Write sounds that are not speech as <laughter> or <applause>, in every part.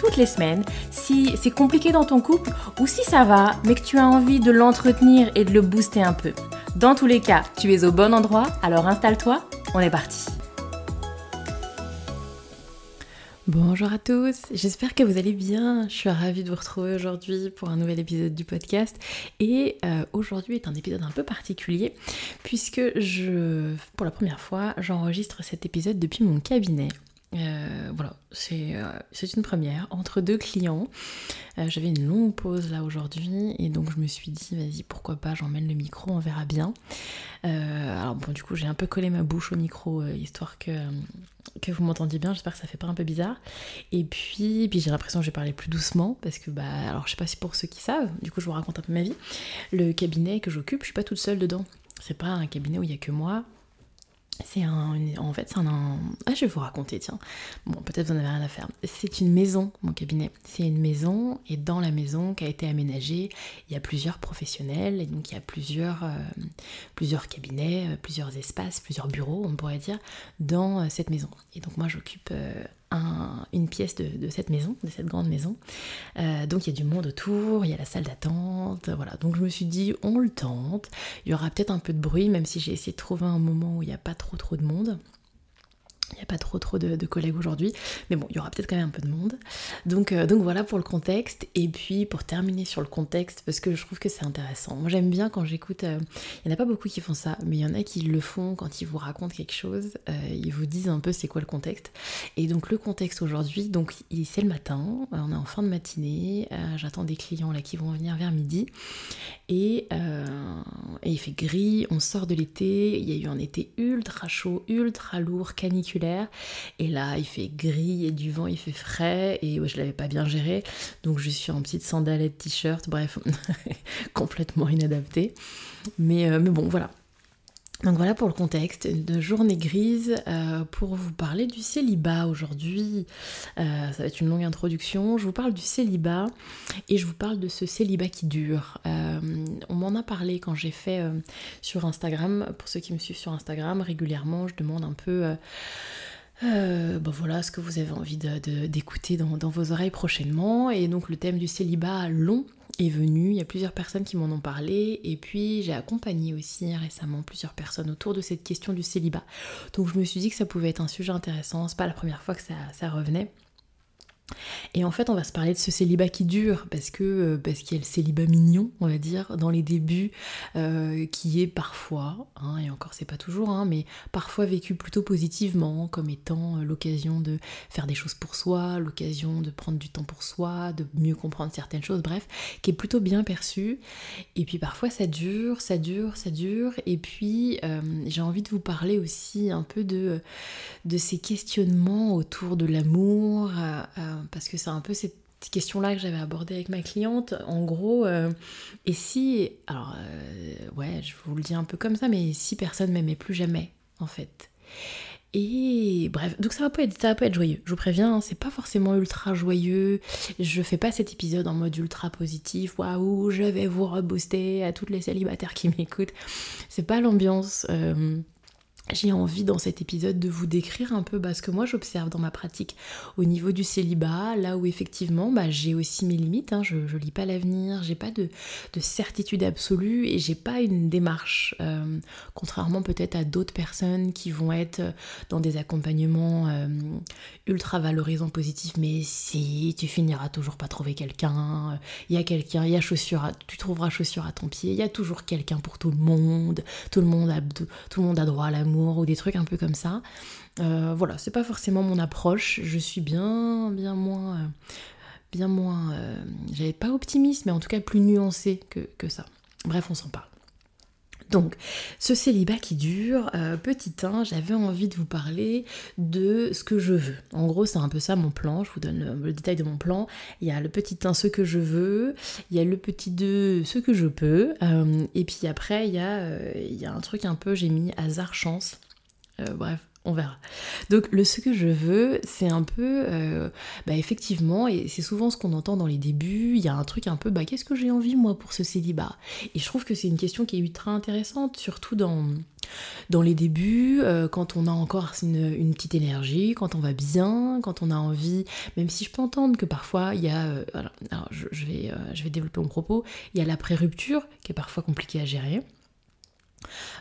toutes les semaines si c'est compliqué dans ton couple ou si ça va, mais que tu as envie de l'entretenir et de le booster un peu. Dans tous les cas, tu es au bon endroit, alors installe-toi, on est parti. Bonjour à tous, j'espère que vous allez bien. Je suis ravie de vous retrouver aujourd'hui pour un nouvel épisode du podcast. Et euh, aujourd'hui est un épisode un peu particulier puisque je, pour la première fois, j'enregistre cet épisode depuis mon cabinet. Euh, voilà, euh, c'est une première entre deux clients. Euh, j'avais une longue pause là aujourd'hui et donc je me suis dit vas-y pourquoi pas j'emmène le micro, on verra bien. alors bon du coup j'ai un peu collé ma bouche au micro histoire que, que vous m'entendiez bien, j'espère que ça fait pas un peu bizarre. Et puis, puis j'ai l'impression que je vais parler plus doucement parce que bah alors je sais pas si pour ceux qui savent, du coup je vous raconte un peu ma vie. Le cabinet que j'occupe, je suis pas toute seule dedans. C'est pas un cabinet où il y a que moi, c'est un, en fait, c'est un, ah, je vais vous raconter, tiens. Bon, peut-être vous n'avez rien à faire. C'est une maison, mon cabinet. C'est une maison, et dans la maison qui a été aménagée, il y a plusieurs professionnels, et donc il y a plusieurs, euh, plusieurs cabinets, euh, plusieurs espaces, plusieurs bureaux, on pourrait dire, dans euh, cette maison. Et donc moi, j'occupe une pièce de, cette maison, de cette grande maison. Euh, donc il y a du monde autour, il y a la salle d'attente, voilà. Donc je me suis dit, on le tente. Il y aura peut-être un peu de bruit, même si j'ai essayé de trouver un moment où il n'y a pas trop trop de monde. Il n'y a pas trop trop de, collègues aujourd'hui, mais bon, il y aura peut-être quand même un peu de monde. Donc, euh, donc voilà pour le contexte. Et puis pour terminer sur le contexte, parce que je trouve que c'est intéressant. Moi j'aime bien quand j'écoute, euh, il n'y en a pas beaucoup qui font ça, mais il y en a qui le font quand ils vous racontent quelque chose. Euh, ils vous disent un peu c'est quoi le contexte. Et donc le contexte aujourd'hui, donc c'est le matin, on est en fin de matinée, j'attends des clients là qui vont venir vers midi. Et, et il fait gris, on sort de l'été, il y a eu un été ultra chaud, ultra lourd, caniculaire et là, il fait gris et du vent, il fait frais. Et je l'avais pas bien géré. Donc je suis en petite sandalette, t-shirt, bref, <laughs> complètement inadapté. Mais, euh, mais bon, voilà. Donc voilà pour le contexte, une journée grise euh, pour vous parler du célibat aujourd'hui. Euh, ça va être une longue introduction. Je vous parle du célibat et je vous parle de ce célibat qui dure. on m'en a parlé quand j'ai fait sur Instagram. Pour ceux qui me suivent sur Instagram, régulièrement, je demande un peu euh, bon voilà ce que vous avez envie d'écouter dans, vos oreilles prochainement. Et donc le thème du célibat long est venu, il y a plusieurs personnes qui m'en ont parlé, et puis j'ai accompagné aussi récemment plusieurs personnes autour de cette question du célibat. Donc je me suis dit que ça pouvait être un sujet intéressant, c'est pas la première fois que ça revenait. Et en fait, on va se parler de ce célibat qui dure, parce que euh, parce qu'il y a le célibat mignon, on va dire, dans les débuts, euh, qui est parfois, hein, et encore c'est pas toujours, hein, mais parfois vécu plutôt positivement, comme étant euh, l'occasion de faire des choses pour soi, l'occasion de prendre du temps pour soi, de mieux comprendre certaines choses, bref, qui est plutôt bien perçu. Et puis parfois ça dure, ça dure, ça dure. Et puis j'ai envie de vous parler aussi un peu de, de ces questionnements autour de l'amour parce que c'est un peu cette question-là que j'avais abordée avec ma cliente. En gros, euh, et si, alors euh, ouais, je vous le dis un peu comme ça, mais si personne m'aimait plus jamais, en fait. Et bref, donc ça va pas être, ça va pas être joyeux. Je vous préviens, hein, c'est pas forcément ultra joyeux. Je fais pas cet épisode en mode ultra positif. Waouh, je vais vous rebooster à toutes les célibataires qui m'écoutent. C'est pas l'ambiance. Euh, j'ai envie dans cet épisode de vous décrire un peu bah, ce que moi j'observe dans ma pratique au niveau du célibat, là où effectivement bah, j'ai aussi mes limites, hein. je, ne lis pas l'avenir, j'ai pas de, certitude absolue et j'ai pas une démarche, euh, contrairement peut-être à d'autres personnes qui vont être dans des accompagnements euh, ultra valorisants, positifs, mais si tu finiras toujours pas trouver quelqu'un, il y a quelqu'un, il y a chaussure, tu trouveras chaussure à ton pied, il y a toujours quelqu'un pour tout le monde, tout le monde a, tout le monde a droit à l'amour ou des trucs un peu comme ça. Euh, voilà, c'est pas forcément mon approche. Je suis bien, bien moins, euh, bien moins, euh, j'avais pas optimiste, mais en tout cas plus nuancé que, que ça. Bref, on s'en parle. Donc, ce célibat qui dure, euh, petit 1, j'avais envie de vous parler de ce que je veux. En gros, c'est un peu ça mon plan, je vous donne le, détail de mon plan. Il y a le petit 1, ce que je veux, il y a le petit 2, ce que je peux, euh, et puis après, y, a, euh, il y a un truc un peu, j'ai mis hasard, chance. bref, on verra. Donc le ce que je veux, c'est un peu, euh, bah effectivement, et c'est souvent ce qu'on entend dans les débuts, il y a un truc un peu, bah qu'est-ce que j'ai envie moi pour ce célibat? Et je trouve que c'est une question qui est ultra intéressante, surtout dans, dans les débuts, euh, quand on a encore une, petite énergie, quand on va bien, quand on a envie, même si je peux entendre que parfois il y a, euh, alors, je, vais, je vais développer mon propos, il y a la pré-rupture qui est parfois compliquée à gérer.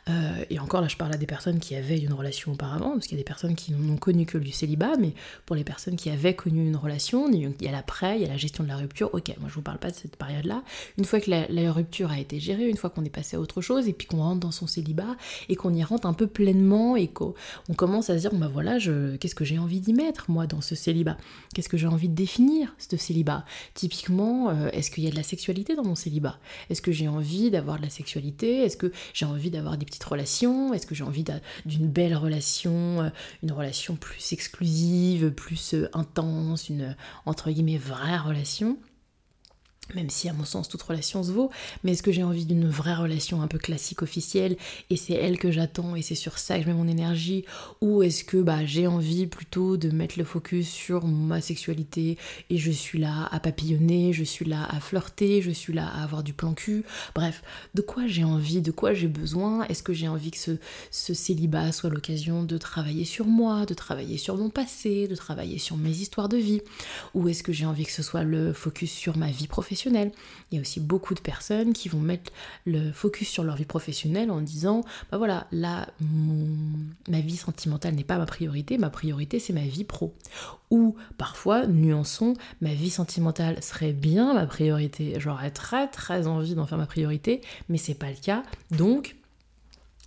Euh, et encore là, je parle à des personnes qui avaient une relation auparavant, parce qu'il y a des personnes qui n'ont connu que du célibat, mais pour les personnes qui avaient connu une relation, il y a l'après, il y a la gestion de la rupture. Ok, moi je vous parle pas de cette période-là. Une fois que la, rupture a été gérée, une fois qu'on est passé à autre chose, et puis qu'on rentre dans son célibat, et qu'on y rentre un peu pleinement, et qu'on commence à se dire, bah voilà, qu'est-ce que j'ai envie d'y mettre, moi, dans ce célibat? Qu'est-ce que j'ai envie de définir, ce célibat? Typiquement, euh, est-ce qu'il y a de la sexualité dans mon célibat? Est-ce que j'ai envie d'avoir de la sexualité? Est-ce que j'ai envie d'avoir des petites relations? Est-ce que j'ai envie d'une belle relation, euh, une relation plus exclusive, plus euh, intense, une entre guillemets vraie relation? Même si à mon sens toute relation se vaut, mais est-ce que j'ai envie d'une vraie relation un peu classique officielle et c'est elle que j'attends et c'est sur ça que je mets mon énergie? Ou est-ce que bah, j'ai envie plutôt de mettre le focus sur ma sexualité et je suis là à papillonner, je suis là à flirter, je suis là à avoir du plan cul, bref, de quoi j'ai envie, de quoi j'ai besoin, est-ce que j'ai envie que ce, ce célibat soit l'occasion de travailler sur moi, de travailler sur mon passé, de travailler sur mes histoires de vie? Ou est-ce que j'ai envie que ce soit le focus sur ma vie professionnelle? Il y a aussi beaucoup de personnes qui vont mettre le focus sur leur vie professionnelle en disant bah voilà, là, ma vie sentimentale n'est pas ma priorité, ma priorité c'est ma vie pro. Ou parfois, nuançons, ma vie sentimentale serait bien ma priorité, j'aurais très très envie d'en faire ma priorité, mais c'est pas le cas, donc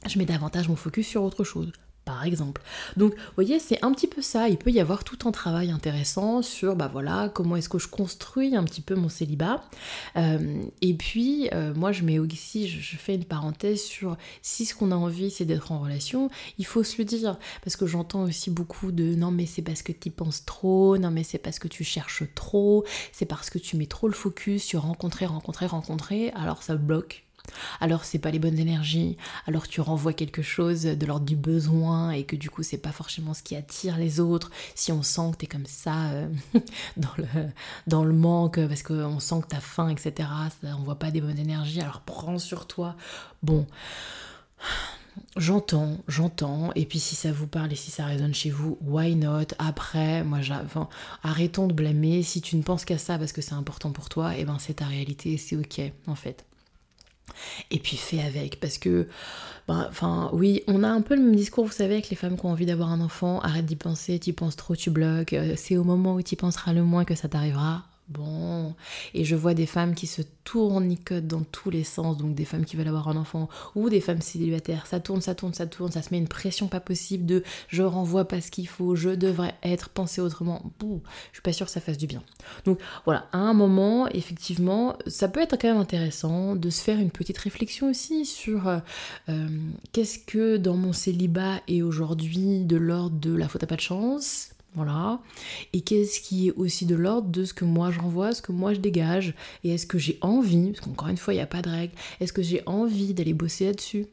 je mets davantage mon focus sur autre chose par exemple. Donc, vous voyez, c'est un petit peu ça. Il peut y avoir tout un travail intéressant sur, bah voilà, comment est-ce que je construis un petit peu mon célibat. Euh, et puis, euh, moi, je mets aussi, je, fais une parenthèse sur si ce qu'on a envie, c'est d'être en relation, il faut se le dire. Parce que j'entends aussi beaucoup de non, mais c'est parce que tu penses trop, non, mais c'est parce que tu cherches trop, c'est parce que tu mets trop le focus sur rencontrer, rencontrer, rencontrer, alors ça bloque alors c'est pas les bonnes énergies, alors tu renvoies quelque chose de l'ordre du besoin et que du coup c'est pas forcément ce qui attire les autres. Si on sent que t'es comme ça euh, <laughs> dans, le, manque parce qu'on sent que t'as faim, etc., ça voit pas des bonnes énergies, alors prends sur toi. Bon. J'entends, j'entends, et puis si ça vous parle et si ça résonne chez vous, why not? Après, moi, enfin, arrêtons de blâmer. Si tu ne penses qu'à ça parce que c'est important pour toi, eh ben c'est ta réalité, c'est ok en fait et puis fais avec parce que ben, enfin oui on a un peu le même discours vous savez avec les femmes qui ont envie d'avoir un enfant. Arrête d'y penser tu penses trop tu bloques. Euh, c'est au moment où tu penseras le moins que ça t'arrivera Bon, et je vois des femmes qui se tournicotent dans tous les sens, donc des femmes qui veulent avoir un enfant ou des femmes célibataires. Ça tourne, ça tourne, ça tourne, ça se met une pression pas possible de je renvoie pas ce qu'il faut, je devrais être pensé autrement. Bouh, je suis pas sûre que ça fasse du bien. Donc voilà, à un moment, effectivement, ça peut être quand même intéressant de se faire une petite réflexion aussi sur euh, euh, qu'est-ce que dans mon célibat est aujourd'hui de l'ordre de la faute à pas de chance voilà. Et qu'est-ce qui est aussi de l'ordre de ce que moi je renvoie, ce que moi je dégage? Et est-ce que j'ai envie, parce qu'encore une fois, il n'y a pas de règle, est-ce que j'ai envie d'aller bosser là-dessus?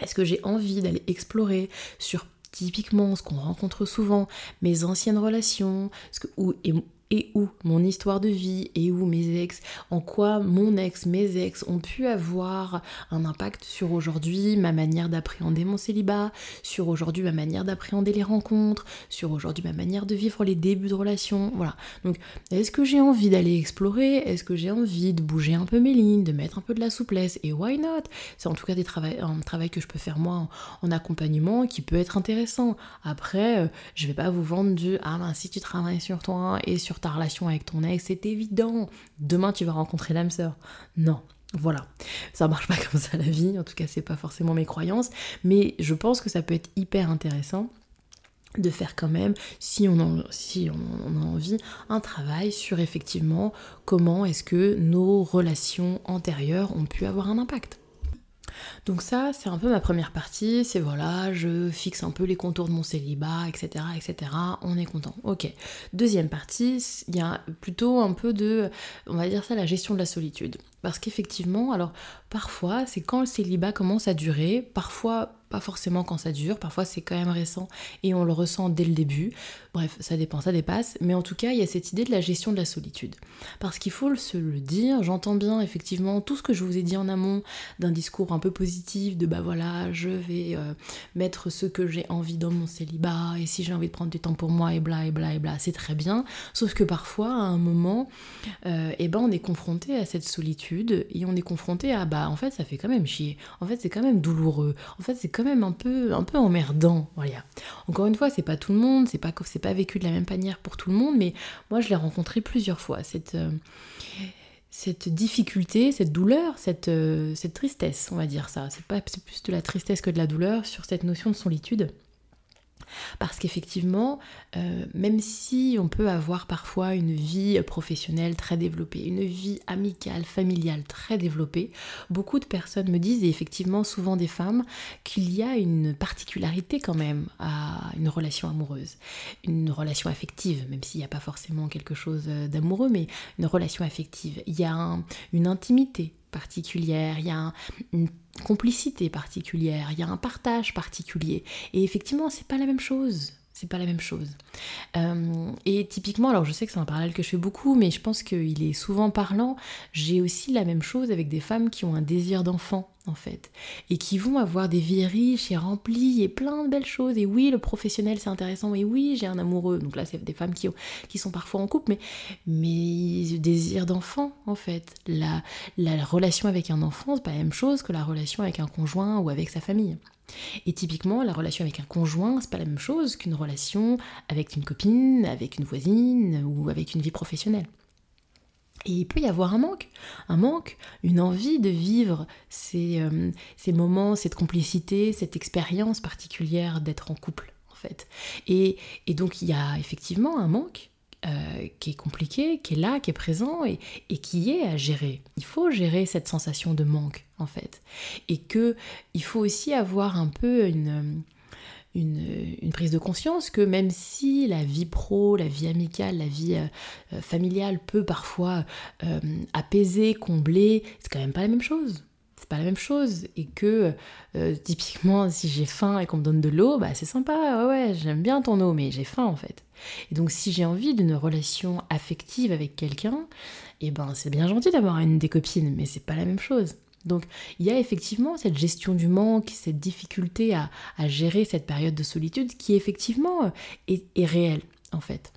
Est-ce que j'ai envie d'aller explorer sur typiquement ce qu'on rencontre souvent, mes anciennes relations, ce que, où mon histoire de vie et où mes ex, en quoi mon ex, mes ex ont pu avoir un impact sur aujourd'hui ma manière d'appréhender mon célibat, sur aujourd'hui ma manière d'appréhender les rencontres, sur aujourd'hui ma manière de vivre les débuts de relation. Voilà. Donc, est-ce que j'ai envie d'aller explorer? Est-ce que j'ai envie de bouger un peu mes lignes, de mettre un peu de la souplesse? Et why not? C'est en tout cas des un travail que je peux faire moi en, accompagnement qui peut être intéressant. Après, euh, je vais pas vous vendre du ah ben si tu travailles sur toi et sur ta relation avec ton ex, c'est évident. Demain, tu vas rencontrer l'âme sœur. Non. Voilà, ça marche pas <laughs> comme ça la vie, en tout cas c'est pas forcément mes croyances, mais je pense que ça peut être hyper intéressant de faire quand même, si on, en, a envie, un travail sur effectivement comment est-ce que nos relations antérieures ont pu avoir un impact. Donc ça, c'est un peu ma première partie, c'est voilà, je fixe un peu les contours de mon célibat, etc., etc. On est content. Ok. Deuxième partie, il y a plutôt un peu de, on va dire ça, la gestion de la solitude. Parce qu'effectivement, alors parfois, c'est quand le célibat commence à durer, parfois pas forcément quand ça dure, parfois c'est quand même récent et on le ressent dès le début. Bref, ça dépend, ça dépasse, mais en tout cas, il y a cette idée de la gestion de la solitude. Parce qu'il faut se le dire, j'entends bien effectivement tout ce que je vous ai dit en amont d'un discours un peu positif, de bah voilà, je vais euh, mettre ce que j'ai envie dans mon célibat, et si j'ai envie de prendre du temps pour moi, et bla, et bla, et bla, c'est très bien. Sauf que parfois, à un moment, euh, eh ben, on est confronté à cette solitude, et on est confronté à bah en fait, ça fait quand même chier, en fait, c'est quand même douloureux, en fait, c'est quand même un peu, un peu emmerdant. Voilà. Encore une fois, c'est pas tout le monde, c'est pas, c'est pas vécu de la même manière pour tout le monde, mais moi je l'ai rencontré plusieurs fois. Cette, euh, cette difficulté, cette douleur, cette, euh, cette tristesse, on va dire ça. C'est pas c'est plus de la tristesse que de la douleur sur cette notion de solitude. Parce qu'effectivement, euh, même si on peut avoir parfois une vie professionnelle très développée, une vie amicale, familiale très développée, beaucoup de personnes me disent, et effectivement souvent des femmes, qu'il y a une particularité quand même à une relation amoureuse, une relation affective, même s'il n'y a pas forcément quelque chose d'amoureux, mais une relation affective. Il y a une intimité particulière, il y a une complicité particulière, il y a un partage particulier. Et effectivement, c'est pas la même chose c'est pas la même chose. Euh, et typiquement, alors je sais que c'est un parallèle que je fais beaucoup, mais je pense qu'il est souvent parlant. J'ai aussi la même chose avec des femmes qui ont un désir d'enfant, en fait, et qui vont avoir des vies riches et remplies et plein de belles choses. Et oui, le professionnel c'est intéressant, et oui, j'ai un amoureux. Donc là, c'est des femmes qui, qui sont parfois en couple, mais, mais désir d'enfant, en fait. La, la relation avec un enfant, c'est pas la même chose que la relation avec un conjoint ou avec sa famille. Et typiquement, la relation avec un conjoint, c'est pas la même chose qu'une relation avec une copine, avec une voisine ou avec une vie professionnelle. Et il peut y avoir un manque, un manque, une envie de vivre ces, euh, ces moments, cette complicité, cette expérience particulière d'être en couple, en fait. Et, et donc il y a effectivement un manque, euh, qui est compliqué, qui est là, qui est présent et, qui est à gérer. Il faut gérer cette sensation de manque en fait. Et que il faut aussi avoir un peu une, une, prise de conscience que même si la vie pro, la vie amicale, la vie euh, familiale peut parfois euh, apaiser, combler, c'est quand même pas la même chose. C'est pas la même chose et que typiquement si j'ai faim et qu'on me donne de l'eau bah c'est sympa. Ouais ouais j'aime bien ton eau mais j'ai faim en fait. Et donc si j'ai envie d'une relation affective avec quelqu'un, et eh ben c'est bien gentil d'avoir une des copines, mais c'est pas la même chose. Donc il y a effectivement cette gestion du manque, cette difficulté à, gérer cette période de solitude qui effectivement euh, est, réelle en fait.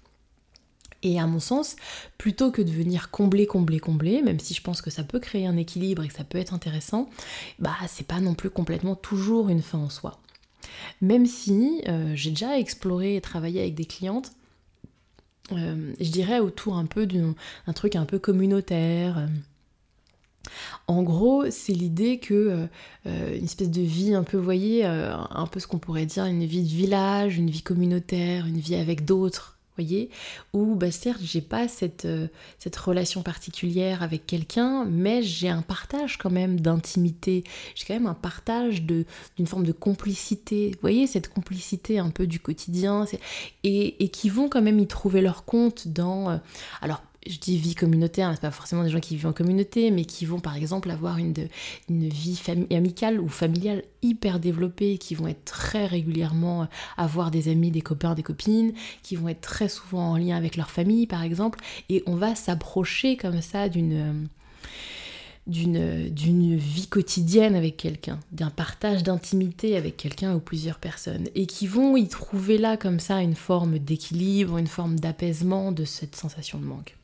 Et à mon sens, plutôt que de venir combler, combler, combler, même si je pense que ça peut créer un équilibre et que ça peut être intéressant, bah c'est pas non plus complètement toujours une fin en soi. Même si euh, j'ai déjà exploré et travaillé avec des clientes, euh, je dirais autour un peu d'un truc un peu communautaire. En gros, c'est l'idée que euh, une espèce de vie un peu, voyez, un peu ce qu'on pourrait dire une vie de village, une vie communautaire, une vie avec d'autres, voyez Ou bah, certes, j'ai pas cette, euh, cette relation particulière avec quelqu'un, mais j'ai un partage quand même d'intimité. J'ai quand même un partage d'une forme de complicité. Voyez, cette complicité un peu du quotidien. Et, et, qui vont quand même y trouver leur compte dans. Euh, alors, je dis vie communautaire, c'est pas forcément des gens qui vivent en communauté, mais qui vont par exemple avoir une, une vie amicale ou familiale hyper développée, qui vont être très régulièrement euh, avoir des amis, des copains, des copines, qui vont être très souvent en lien avec leur famille par exemple, et on va s'approcher comme ça d'une euh, d'une, d'une vie quotidienne avec quelqu'un, d'un partage d'intimité avec quelqu'un ou plusieurs personnes, et qui vont y trouver là comme ça une forme d'équilibre, une forme d'apaisement de cette sensation de manque.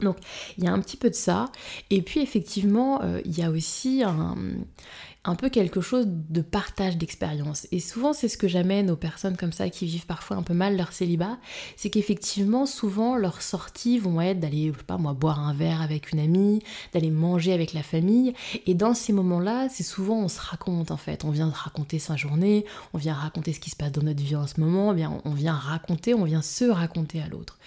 Donc il y a un petit peu de ça. Et puis effectivement, euh, il y a aussi un, un peu quelque chose de partage d'expérience. Et souvent, c'est ce que j'amène aux personnes comme ça qui vivent parfois un peu mal leur célibat, c'est qu'effectivement, souvent, leurs sorties vont être d'aller, pas moi, boire un verre avec une amie, d'aller manger avec la famille. Et dans ces moments-là, c'est souvent on se raconte en fait. On vient raconter sa journée, on vient raconter ce qui se passe dans notre vie en ce moment, on vient raconter, on vient se raconter à l'autre.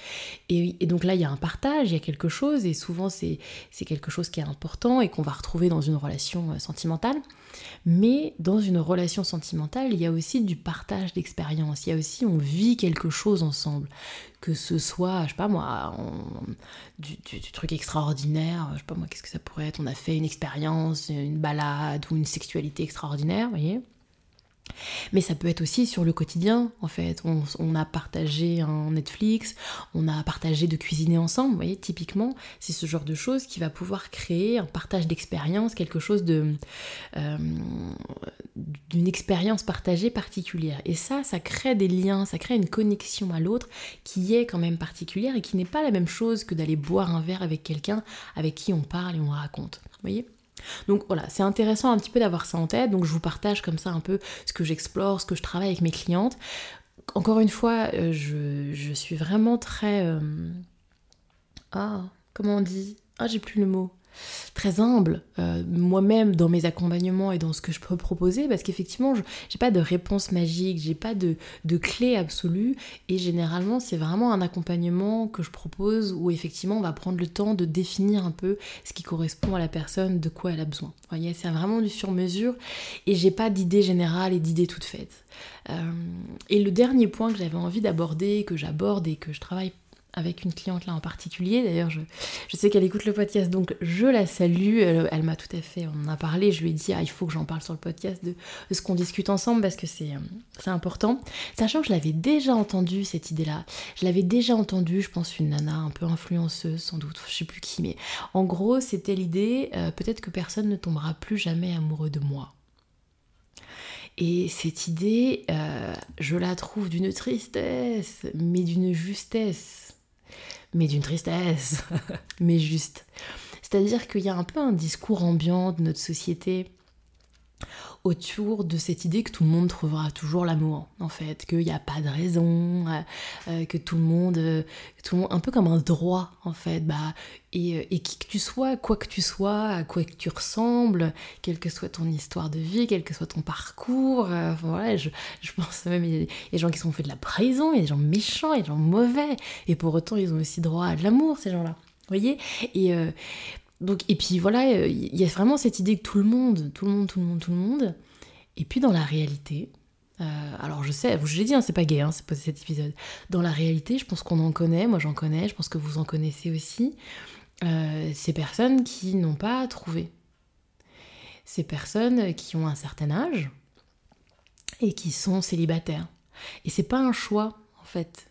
Et, et, donc là, il y a un partage, il y a quelque chose, et souvent, c'est quelque chose qui est important et qu'on va retrouver dans une relation euh, sentimentale. Mais dans une relation sentimentale, il y a aussi du partage d'expérience. Il y a aussi, on vit quelque chose ensemble. Que ce soit, je sais pas moi, du, truc extraordinaire, je sais pas moi, qu'est-ce que ça pourrait être On a fait une expérience, une balade ou une sexualité extraordinaire, vous voyez mais ça peut être aussi sur le quotidien, en fait. On, a partagé un Netflix, on a partagé de cuisiner ensemble, vous voyez, typiquement, c'est ce genre de choses qui va pouvoir créer un partage d'expérience, quelque chose euh, d'une expérience partagée particulière. Et ça, ça crée des liens, ça crée une connexion à l'autre qui est quand même particulière et qui n'est pas la même chose que d'aller boire un verre avec quelqu'un avec qui on parle et on raconte. Vous voyez donc voilà, c'est intéressant un petit peu d'avoir ça en tête. Donc je vous partage comme ça un peu ce que j'explore, ce que je travaille avec mes clientes. Encore une fois, euh, je, suis vraiment très... Euh, ah, comment on dit? Ah, j'ai plus le mot très humble euh, moi-même dans mes accompagnements et dans ce que je peux proposer parce qu'effectivement j'ai pas de réponse magique, j'ai pas de, de clé absolue et généralement c'est vraiment un accompagnement que je propose où effectivement on va prendre le temps de définir un peu ce qui correspond à la personne, de quoi elle a besoin. Vous voyez, c'est vraiment du sur-mesure et j'ai pas d'idée générale et d'idée toute faite. Euh, et le dernier point que j'avais envie d'aborder, que j'aborde et que je travaille avec une cliente là en particulier. D'ailleurs, je, sais qu'elle écoute le podcast, donc je la salue. Elle, m'a tout à fait, on en a parlé. Je lui ai dit, ah, il faut que j'en parle sur le podcast de, ce qu'on discute ensemble parce que c'est important. Sachant que je l'avais déjà entendu cette idée-là. Je l'avais déjà entendu, je pense, une nana un peu influenceuse, sans doute, je sais plus qui, mais en gros, c'était l'idée euh, peut-être que personne ne tombera plus jamais amoureux de moi. Et cette idée, euh, je la trouve d'une tristesse, mais d'une justesse mais d'une tristesse, <laughs> mais juste. C'est-à-dire qu'il y a un peu un discours ambiant de notre société autour de cette idée que tout le monde trouvera toujours l'amour, en fait, qu'il n'y a pas de raison, euh, euh, que tout le monde, euh, tout le monde, un peu comme un droit, en fait, bah, et, qui que tu sois, quoi que tu sois, à quoi que tu ressembles, quelle que soit ton histoire de vie, quel que soit ton parcours, voilà, je, pense même, il y a des gens qui sont faits de la prison, il y a des gens méchants, il y a des gens mauvais, et pour autant, ils ont aussi droit à de l'amour, ces gens-là. Voyez Et donc, et puis voilà, euh, il y a vraiment cette idée que tout le monde, tout le monde, tout le monde, tout le monde. Et puis dans la réalité, euh, alors je sais, je l'ai dit, hein, c'est pas gay, hein, c'est pas cet épisode. Dans la réalité, je pense qu'on en connaît, moi j'en connais, je pense que vous en connaissez aussi. Euh, ces personnes qui n'ont pas trouvé. Ces personnes qui ont un certain âge et qui sont célibataires. Et c'est pas un choix, en fait.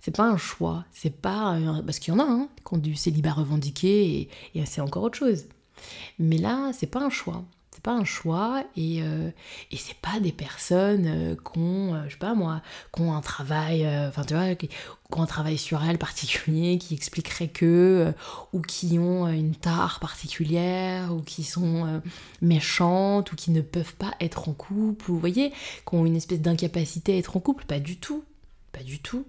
C'est pas un choix, c'est pas. Parce qu'il y en a hein, qui ont du célibat revendiqué et, c'est encore autre chose. Mais là, c'est pas un choix. C'est pas un choix et, euh, et c'est pas des personnes euh, qui ont, euh, je sais pas moi, qui ont un travail, enfin tu vois, qui, ont un travail sur elles particulier qui expliquerait que, ou qui ont une tare particulière, ou qui sont méchantes, ou qui ne peuvent pas être en couple, ou vous voyez, qui ont une espèce d'incapacité à être en couple, pas du tout pas du tout,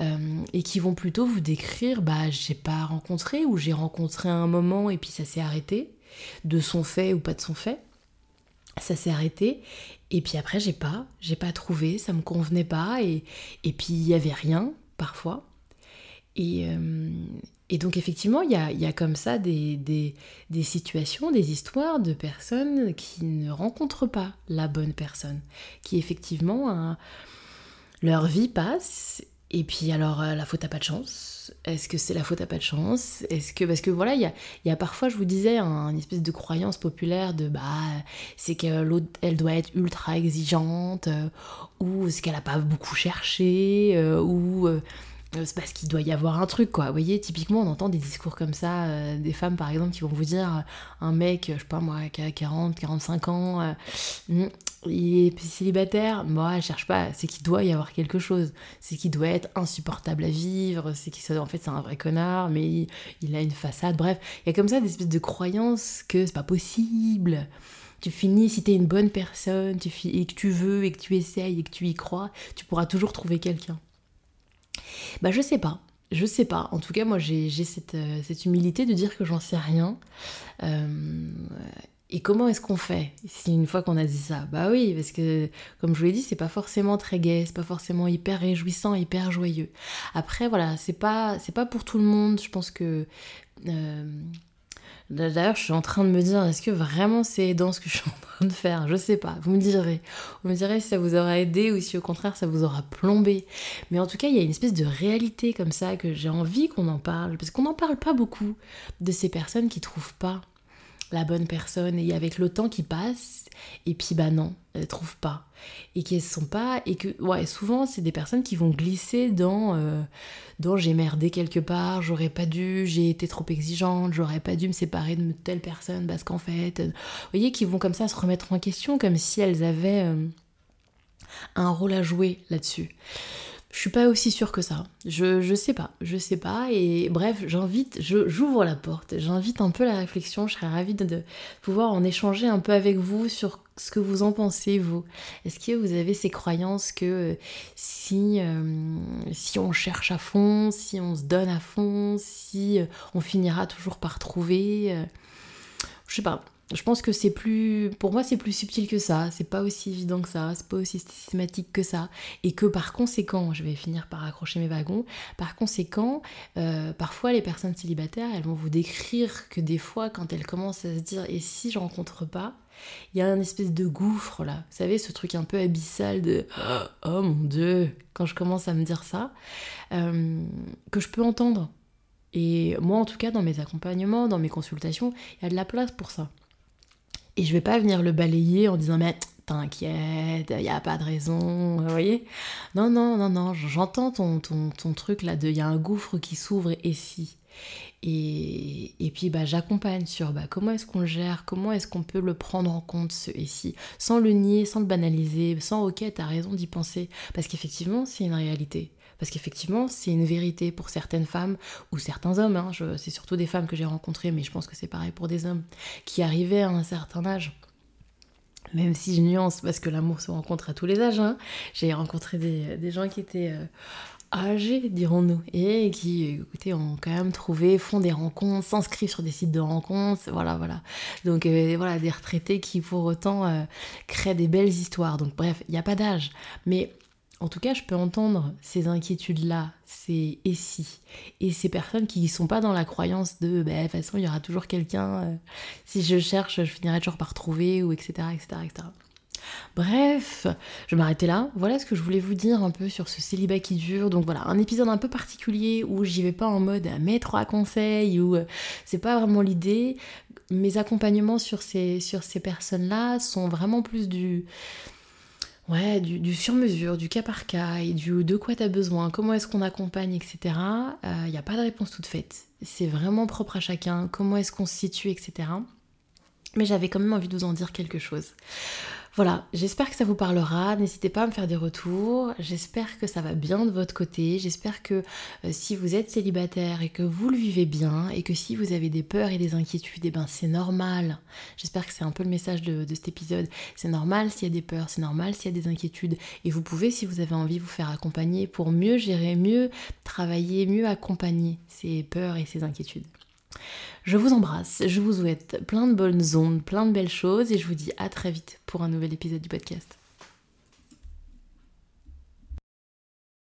euh, et qui vont plutôt vous décrire bah j'ai pas rencontré ou j'ai rencontré un moment et puis ça s'est arrêté, de son fait ou pas de son fait, ça s'est arrêté et puis après j'ai pas, j'ai pas trouvé, ça me convenait pas et, et puis il y avait rien parfois. Et, euh, et donc effectivement, il y a, y a, comme ça des, des, des, situations, des histoires de personnes qui ne rencontrent pas la bonne personne, qui effectivement... Leur vie passe et puis alors euh, la faute à pas de chance Est-ce que c'est la faute à pas de chance? Est-ce que parce que voilà il y a, y a, parfois je vous disais une espèce de croyance populaire de bah c'est que l'autre elle doit être ultra exigeante euh, ou est-ce qu'elle a pas beaucoup cherché euh, ou c'est parce qu'il doit y avoir un truc quoi. Vous voyez, typiquement on entend des discours comme ça, des femmes par exemple qui vont vous dire un mec, je sais pas moi, qui a 40, 45 ans, hmm, il est célibataire, moi je cherche pas, c'est qu'il doit y avoir quelque chose, c'est qu'il doit être insupportable à vivre, c'est qu'il en fait c'est un vrai connard, mais il, a une façade, bref, il y a comme ça des espèces de croyances que c'est pas possible. Tu finis, si t'es une bonne personne, tu, et que tu veux, et que tu essayes, et que tu y crois, tu pourras toujours trouver quelqu'un. Bah je sais pas. Je sais pas. En tout cas, moi j'ai cette, euh, cette, humilité de dire que j'en sais rien. Euh, et comment est-ce qu'on fait si une fois qu'on a dit ça? Bah oui, parce que comme je vous l'ai dit, c'est pas forcément très gai, c'est pas forcément hyper réjouissant, hyper joyeux. Après voilà, c'est pas c'est pas pour tout le monde. Je pense que euh, D'ailleurs, je suis en train de me dire, est-ce que vraiment c'est aidant ce que je suis en train de faire? Je sais pas, vous me direz. Vous me direz si ça vous aura aidé ou si au contraire ça vous aura plombé. Mais en tout cas, il y a une espèce de réalité comme ça que j'ai envie qu'on en parle. Parce qu'on n'en parle pas beaucoup de ces personnes qui trouvent pas la bonne personne et avec le temps qui passe et puis bah non elles trouvent pas. Et qu'elles sont pas et que ouais souvent c'est des personnes qui vont glisser dans euh, dans j'ai merdé quelque part j'aurais pas dû j'ai été trop exigeante j'aurais pas dû me séparer de telle personne parce qu'en fait euh, vous voyez qui vont comme ça se remettre en question comme si elles avaient euh, un rôle à jouer là-dessus je suis pas aussi sûre que ça. Je, je sais pas, je sais pas. Et bref, j'invite, j'ouvre la porte, j'invite un peu la réflexion. Je serais ravie de, pouvoir en échanger un peu avec vous sur ce que vous en pensez, vous. Est-ce que vous avez ces croyances que euh, si, euh, si on cherche à fond, si on se donne à fond, si euh, on finira toujours par trouver. je sais pas, je pense que c'est plus pour moi c'est plus subtil que ça. C'est pas aussi évident que ça. C'est pas aussi systématique que ça. Et que par conséquent je vais finir par accrocher mes wagons. Par conséquent euh, parfois les personnes célibataires elles vont vous décrire que des fois quand elles commencent à se dire et si je rencontre pas il y a un espèce de gouffre là. Vous savez ce truc un peu abyssal de <gasps> oh mon dieu quand je commence à me dire ça euh, que je peux entendre. Et moi en tout cas dans mes accompagnements dans mes consultations il y a de la place pour ça et je vais pas venir le balayer en disant mais t'inquiète, il a pas de raison, vous voyez Non, non, non, non, j'entends ton, ton, ton, truc là de il y a un gouffre qui s'ouvre et si. Et, et, puis bah, j'accompagne sur bah, comment est-ce qu'on le gère, comment est-ce qu'on peut le prendre en compte ce et si, sans le nier, sans le banaliser, sans ok, t'as raison d'y penser. Parce qu'effectivement, c'est une réalité. Parce qu'effectivement, c'est une vérité pour certaines femmes ou certains hommes. Hein. c'est surtout des femmes que j'ai rencontrées, mais je pense que c'est pareil pour des hommes qui arrivaient à un certain âge. Même si je nuance, parce que l'amour se rencontre à tous les âges. Hein. J'ai rencontré des, gens qui étaient euh, âgés, dirons-nous, et qui, écoutez, ont quand même trouvé, font des rencontres, s'inscrivent sur des sites de rencontres, voilà, voilà. Donc, euh, voilà, des retraités qui, pour autant, euh, créent des belles histoires. Donc, bref, il n'y a pas d'âge. Mais en tout cas, je peux entendre ces inquiétudes-là, ces et si, et ces personnes qui ne sont pas dans la croyance de bah, de toute façon, il y aura toujours quelqu'un, euh, si je cherche, je finirai toujours par trouver, ou etc. etc.. Bref, je vais là. Voilà ce que je voulais vous dire un peu sur ce célibat qui dure. Donc voilà, un épisode un peu particulier où j'y vais pas en mode mes trois conseils, ou euh, c'est pas vraiment l'idée. Mes accompagnements sur ces personnes-là sont vraiment plus du Ouais, du, sur-mesure, du cas par cas et du de quoi tu as besoin, comment est-ce qu'on accompagne, etc. Il n'y a pas de réponse toute faite. C'est vraiment propre à chacun, comment est-ce qu'on se situe, etc. Mais j'avais quand même envie de vous en dire quelque chose. Voilà, j'espère que ça vous parlera. N'hésitez pas à me faire des retours. J'espère que ça va bien de votre côté. J'espère que euh, si vous êtes célibataire et que vous le vivez bien et que si vous avez des peurs et des inquiétudes, eh ben c'est normal. J'espère que c'est un peu le message de, de cet épisode. C'est normal s'il y a des peurs, c'est normal s'il y a des inquiétudes. Et vous pouvez, si vous avez envie, vous faire accompagner pour mieux gérer, mieux travailler, mieux accompagner ces peurs et ces inquiétudes. Je vous embrasse, je vous souhaite plein de bonnes ondes, plein de belles choses et je vous dis à très vite pour un nouvel épisode du podcast.